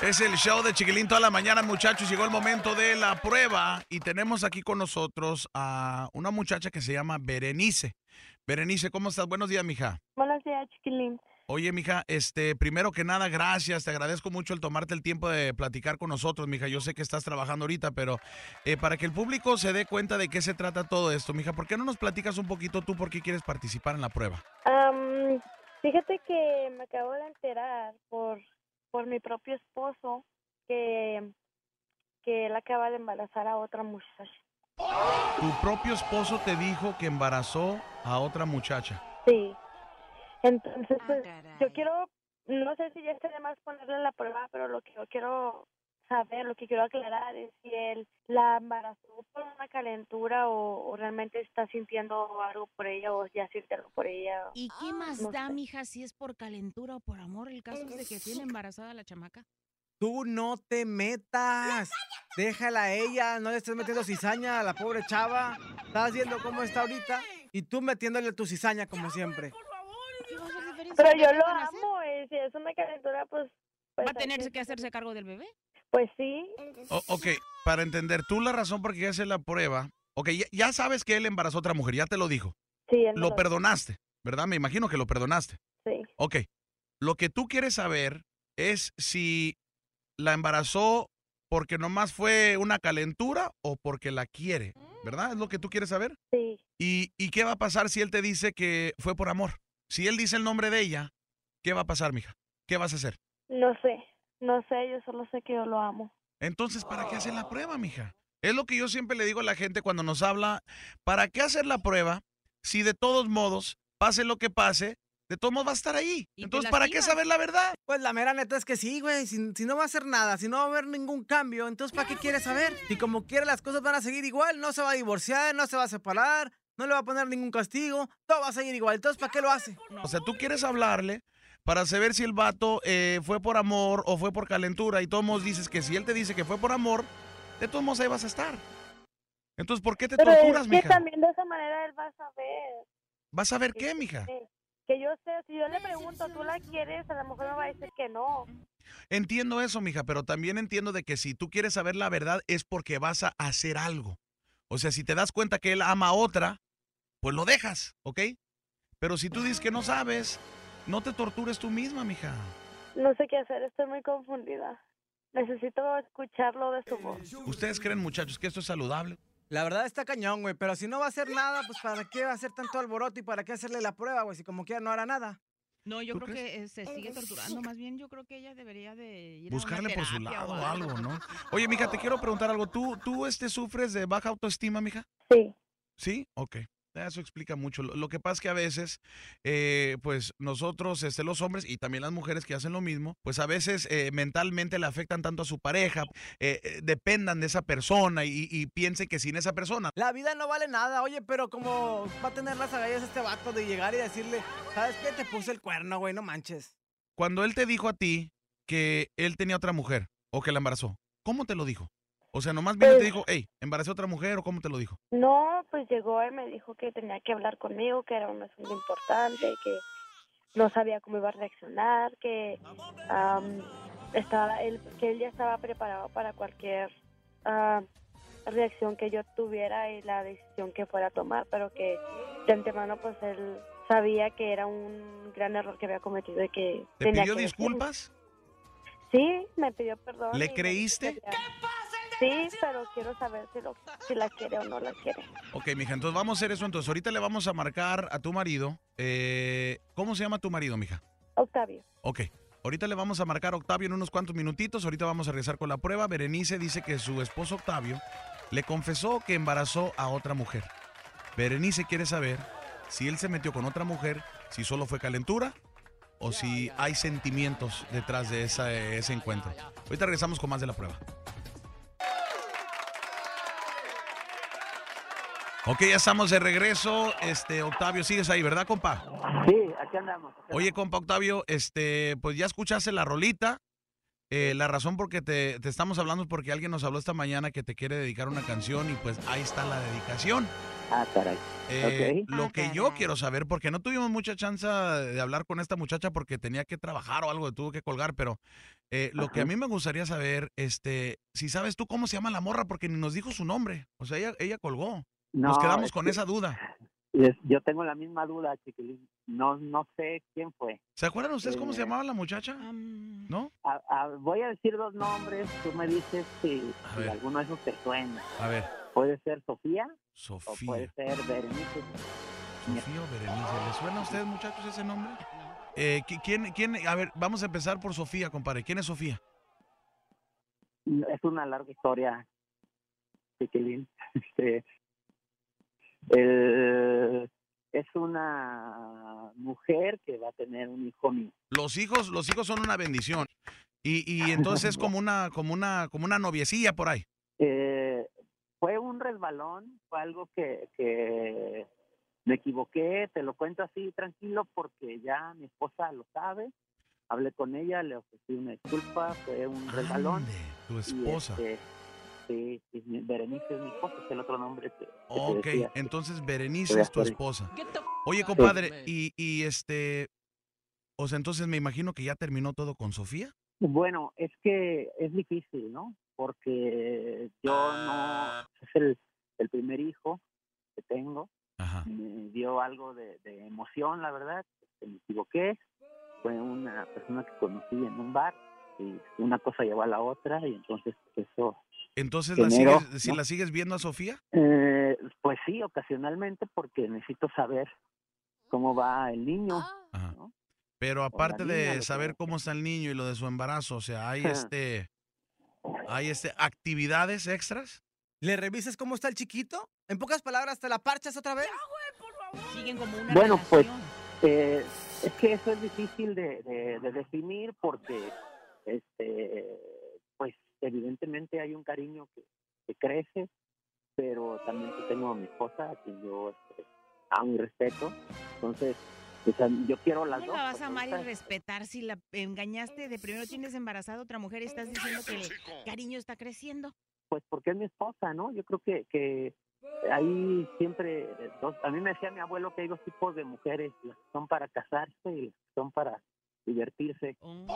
Es el show de Chiquilín toda la mañana, muchachos. Llegó el momento de la prueba y tenemos aquí con nosotros a una muchacha que se llama Berenice. Berenice, ¿cómo estás? Buenos días, mija. Buenos días, chiquilín. Oye, mija, este, primero que nada, gracias. Te agradezco mucho el tomarte el tiempo de platicar con nosotros, mija. Yo sé que estás trabajando ahorita, pero eh, para que el público se dé cuenta de qué se trata todo esto, mija, ¿por qué no nos platicas un poquito tú por qué quieres participar en la prueba? Am, fíjate que me acabo de enterar por, por mi propio esposo que, que él acaba de embarazar a otra muchacha. Tu propio esposo te dijo que embarazó a otra muchacha. Sí. Entonces, pues, yo quiero, no sé si ya está de más ponerle la prueba, pero lo que yo quiero saber, lo que quiero aclarar es si él la embarazó por una calentura o, o realmente está sintiendo algo por ella o ya siente algo por ella. ¿Y qué más no da, sé. mija, si es por calentura o por amor? El caso es de que tiene embarazada la chamaca. Tú no te metas. Déjala a ella, no le estés metiendo cizaña a la pobre chava. Estás viendo cómo está ahorita y tú metiéndole tu cizaña como siempre. Pero ¿Qué yo lo amo, y si es una calentura, pues... pues ¿Va a hay tener que hacerse cargo del bebé? Pues sí, O- ok, para entender, tú la razón por qué hacer la prueba, ok, ya, ya sabes que él embarazó a otra mujer, ya te lo dijo. sí, él me Lo lo- perdonaste, ¿verdad? Me imagino que lo perdonaste. sí. Ok, lo que tú quieres saber es si la embarazó porque nomás fue una calentura o porque la quiere, ¿verdad? Es lo que tú quieres saber. Sí, ¿Y, y qué va a pasar si él te dice que fue por amor? Si él dice el nombre de ella, ¿qué va a pasar, mija? ¿Qué vas a hacer? no sé, no sé, yo solo sé que yo lo amo. Entonces, ¿para qué hacer la prueba, mija? Es lo que yo siempre le digo a la gente cuando nos habla, ¿para qué hacer la prueba si de todos modos, pase lo que pase, de todos modos va a estar ahí? Y Entonces, ¿para qué saber la verdad? Pues la mera neta es que sí, güey. Si, si no va a hacer nada, si no va a haber ningún cambio, entonces ¿para qué quiere saber? Si como quiere las cosas van a seguir igual, no se va a divorciar, no se va a separar, no le va a poner ningún castigo, todo va a seguir igual. Entonces, ¿para qué lo hace? O sea, tú quieres hablarle para saber si el vato eh, fue por amor o fue por calentura y todos dices que si él te dice que fue por amor, de todos modos ahí vas a estar. Entonces, ¿por qué te Pero torturas, es que mija? también de esa manera él va a saber. ¿Vas a ver qué, mija? Que, yo sé, si yo le pregunto, ¿tú la quieres? A lo mejor me va a decir que no. Entiendo eso, mija, pero también entiendo de que si tú quieres saber la verdad es porque vas a hacer algo. O sea, si te das cuenta que él ama a otra, pues lo dejas, ¿ok? Pero si tú dices que no sabes, no te tortures tú misma, mija. No sé qué hacer, estoy muy confundida. Necesito escucharlo de su voz. ¿Ustedes creen, muchachos, que esto es saludable? La verdad está cañón, güey, pero si no va a hacer nada, pues ¿para qué va a hacer tanto alboroto y para qué hacerle la prueba, güey? Si como quiera no hará nada. No, yo ¿Tú creo crees? que eh, se sigue torturando. Más bien, yo creo que ella debería de ir a una Buscarle por su lado o o algo, ¿no? Oye, mija, te quiero preguntar algo. ¿Tú, tú este, sufres de baja autoestima, mija? Sí, Sí, ok. Eso explica mucho. Lo, que pasa es que a veces, eh, pues nosotros, este, los hombres y también las mujeres que hacen lo mismo, pues a veces eh, mentalmente le afectan tanto a su pareja, eh, dependan de esa persona y, y piensen que sin esa persona. La vida no vale nada, oye, pero como va a tener las agallas este vato de llegar y decirle, ¿sabes qué? Te puse el cuerno, güey, no manches. Cuando él te dijo a ti que él tenía otra mujer o que la embarazó, ¿cómo te lo dijo? O sea, nomás vino y te Pues- dijo, hey, embaracé a otra mujer o cómo te lo dijo. no, pues llegó y me dijo que tenía que hablar conmigo, que era un asunto importante, que no sabía cómo iba a reaccionar, que am, estaba él, que él ya estaba preparado para cualquier ah, reacción que yo tuviera y la decisión que fuera a tomar, pero que de antemano pues él sabía que era un gran error que había cometido y que ¿Te tenía pidió que disculpas? Sí, me pidió perdón. ¿Le creíste? Sí, pero quiero saber si, lo, si la quiere o no la quiere. Ok, mija, entonces vamos a hacer eso. Entonces, ahorita le vamos a marcar a tu marido. eh, ¿Cómo se llama tu marido, mija? Octavio. Ok. Ahorita le vamos a marcar a Octavio en unos cuantos minutitos. Ahorita vamos a regresar con la prueba. Berenice dice que su esposo Octavio le confesó que embarazó a otra mujer. Berenice quiere saber si él se metió con otra mujer, si solo fue calentura o si hay sentimientos detrás de esa- ese encuentro. Ahorita regresamos con más de la prueba. Ok, ya estamos de regreso. Este, Octavio, sigues ahí, ¿verdad, compa? Sí, aquí andamos. aquí Oye, compa Octavio, este, pues ya escuchaste la rolita. Eh, la razón por que te, te estamos hablando es porque alguien nos habló esta mañana que te quiere dedicar una canción y pues ahí está la dedicación. Ah, caray. Eh, Ok. Lo Ah, que yo quiero saber, porque no tuvimos mucha chance de hablar con esta muchacha porque tenía que trabajar o algo, tuvo que colgar, pero eh, lo que a mí me gustaría saber, este, si sabes tú cómo se llama la morra, porque ni nos dijo su nombre. O sea, ella, ella colgó. Nos No, quedamos es con que- esa duda. es- yo tengo la misma duda, chiquilín. No, no sé quién fue. ¿Se acuerdan ustedes cómo se Eh, llamaba la muchacha? ¿No? A- a- voy a decir dos nombres. Tú me dices si, alguno de esos te suena. A ver, Puede ser Sofía o puede Sofía. ser Berenice. Sofía o Berenice. ¿Les suena a ustedes, muchachos, ese nombre? Eh, ¿qui- ¿quién, quién? A ver, vamos a empezar por Sofía, compadre. ¿Quién es Sofía? Es una larga historia, chiquilín. Este, el- es una mujer que va a tener un hijo mío. Los hijos, los hijos son una bendición. Y, y entonces es como una, como una, como una noviecilla por ahí. Eh, fue un resbalón, fue algo que, que me equivoqué, te lo cuento así tranquilo porque ya mi esposa lo sabe. Hablé con ella, le ofrecí una disculpa, fue un resbalón. Tu y, esposa. este, sí, Berenice es mi esposa, es el otro nombre que, Ok, decía. entonces Berenice es tu esposa. Oye, compadre, y, y este, o sea, entonces me imagino que ya terminó todo con Sofía. Bueno, es que es difícil, ¿no? Porque yo no, es el, el primer hijo que tengo, Ajá. me dio algo de, de emoción, la verdad, que me equivoqué, fue una persona que conocí en un bar y una cosa llevó a la otra y entonces eso, Entonces, ¿la sigues, si la sigues viendo a Sofía, eh, pues sí, ocasionalmente porque necesito saber cómo va el niño, Ajá. ¿no? pero aparte niña, de saber cómo está el niño y lo de su embarazo, o sea, hay este, hay este, actividades extras. ¿Le revisas cómo está el chiquito? En pocas palabras, ¿te la parchas otra vez? Siguen como una Bueno, pues, relación. Eh, es que eso es difícil de, de- de definir porque, este, pues, evidentemente hay un cariño que, que crece, pero también tengo a mi esposa, a quien yo este, amo y respeto. Entonces, o sea, yo quiero las ¿Cómo dos. la vas a amar y respetar si la engañaste de primero tienes embarazada a otra mujer y estás diciendo que el cariño está creciendo? Pues porque es mi esposa, ¿no? Yo creo que, que hay siempre eh, dos. A mí me decía mi abuelo que hay dos tipos de mujeres, las que son para casarse y las que son para divertirse. Oh.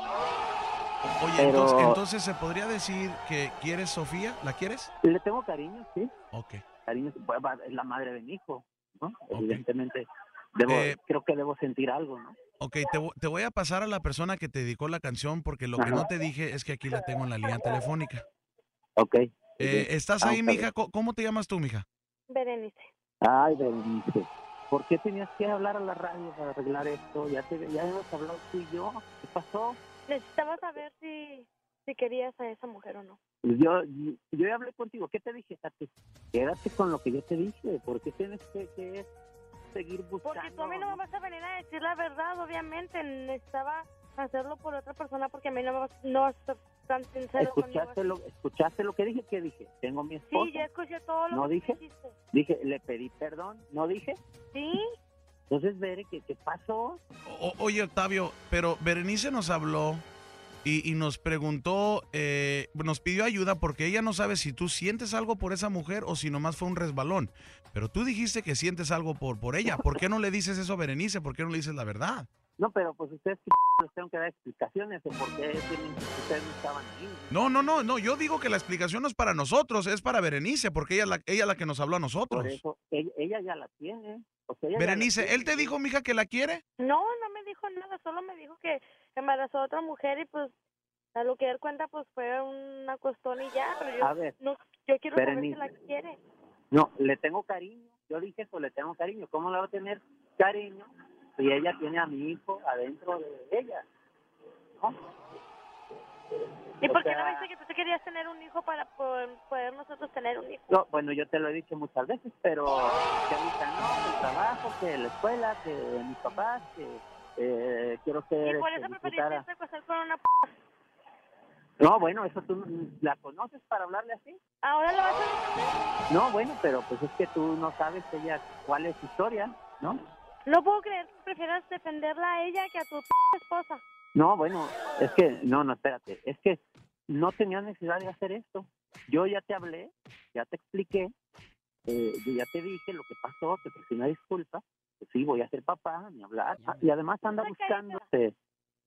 Oye, Pero- entonces, entonces se podría decir que quieres Sofía, ¿la quieres? Le tengo cariño, sí. Ok. cariño, es la madre de mi hijo, ¿no? Evidentemente, debo, Eh, creo que debo sentir algo, ¿no? Ok, te, te voy a pasar a la persona que te dedicó la canción porque lo que no te dije es que aquí la tengo en la línea telefónica. Ok. Eh, ¿Estás Ah, ahí, mija? ¿Cómo te llamas tú, mija? Berenice. Ay, Berenice, ¿por qué tenías que hablar a la radio para arreglar esto? Ya, te, ya hemos hablado tú y yo. ¿Qué pasó? Necesitaba saber si, si querías a esa mujer o no. Yo, yo ya hablé contigo. ¿Qué te dije, Tati? Quédate con lo que yo te dije. ¿Por qué tienes que, que seguir buscando? Porque tú a mí no me vas a venir a decir la verdad, obviamente. Necesitaba hacerlo por otra persona porque a mí no me vas, no vas a tan sincero ¿Escuchaste conmigo. lo, ¿Escuchaste lo que dije? ¿Qué dije? Tengo mi esposa. Sí, ya escuché todo lo ¿No que dije? dijiste. Dije, le pedí perdón. ¿No dije? Sí, Entonces, Bere, ¿qué, qué pasó? Oye, Octavio, pero Berenice nos habló y, y nos preguntó, eh, nos pidió ayuda porque ella no sabe si tú sientes algo por esa mujer o si nomás fue un resbalón. Pero tú dijiste que sientes algo por, por ella. ¿Por qué no le dices eso a Berenice? ¿Por qué no le dices la verdad? No, pero pues ustedes les tengo que dar explicaciones de por qué ustedes no estaban ahí. No, no, no, no. Yo digo que la explicación no es para nosotros, es para Berenice, porque ella es la, ella la que nos habló a nosotros. Por eso, ella, ella ya la tiene. O sea, la Berenice, tiene. ¿él te dijo, mija, que la quiere? no, no me dijo nada, solo me dijo que embarazó a otra mujer y pues a lo que él cuenta pues fue una costón y ya, pero yo, A ver, no, yo quiero saber si la quiere. no, le tengo cariño. Yo dije eso, le tengo cariño. ¿Cómo le va a tener cariño si ella tiene a mi hijo adentro de ella? ¿No? ¿Y O por qué no sea- me dice que tú te querías tener un hijo para poder, poder nosotros tener un hijo? No, bueno, yo te lo he dicho muchas veces, pero que ahorita no, que el trabajo, que la escuela, que mis papás, que eh, quiero ser Y por este, eso preferiste casar con una p No, bueno, eso tú la conoces para hablarle así. ¿Ahora la vas a defender? No, bueno, pero pues es que tú no sabes ella cuál es su historia, ¿no? No puedo creer que prefieras defenderla a ella que a tu p esposa. No, bueno, es que, no, no, espérate, es que no tenía necesidad de hacer esto. Yo ya te hablé, ya te expliqué, eh, yo ya te dije lo que pasó, te ofrecí una disculpa, que sí, voy a ser papá, ni hablar, Ah, y además anda buscando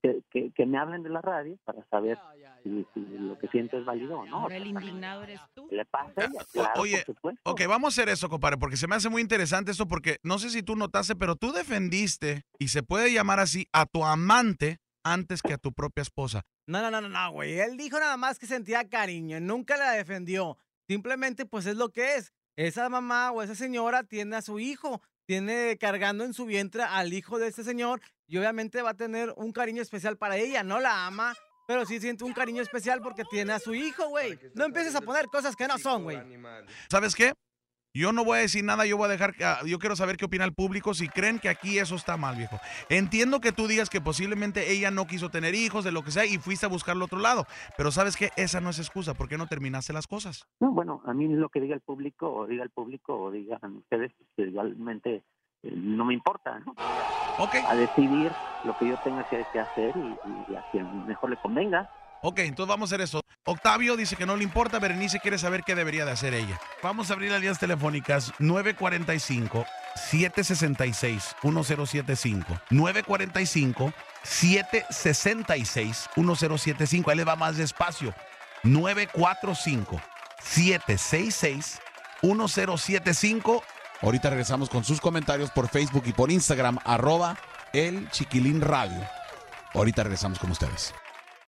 que, que, me hablen de la radio para saber si, si lo que siento es válido o no. Ahora el indignado eres tú. ¿Qué le pasa? a ella? Claro, Oye, por supuesto. Ok, vamos a hacer eso, compadre, porque se me hace muy interesante esto, porque no sé si tú notaste, pero tú defendiste, y se puede llamar así, a tu amante antes que a tu propia esposa. No, no, no, no, no, güey. Él dijo nada más que sentía cariño, nunca la defendió. Simplemente, pues es lo que es. Esa mamá o esa señora tiene a su hijo, tiene cargando en su vientre al hijo de este señor y obviamente va a tener un cariño especial para ella. No la ama, pero sí siente un cariño especial porque tiene a su hijo, güey. No empieces a poner cosas que no son, güey. ¿Sabes qué? Yo no voy a decir nada, yo voy a dejar, que- ah, yo quiero saber qué opina el público si creen que aquí eso está mal, viejo. Entiendo que tú digas que posiblemente ella no quiso tener hijos, de lo que sea, y fuiste a buscarlo otro lado, pero sabes que esa no es excusa, ¿por qué no terminaste las cosas? No, bueno, a mí lo que diga el público, o diga el público, o digan ustedes, pues, igualmente eh, no me importa, ¿no? Ok, A decidir lo que yo tenga que, que hacer y, y a quien mejor le convenga. ok, entonces vamos a hacer eso. Octavio dice que no le importa, Berenice quiere saber qué debería de hacer ella. Vamos a abrir las líneas telefónicas 945 766 1075 945 766 1075 Ahí le va más despacio. 945 766 1075 Ahorita regresamos con sus comentarios por Facebook y por Instagram, arroba el Chiquilín Radio. Ahorita regresamos con ustedes.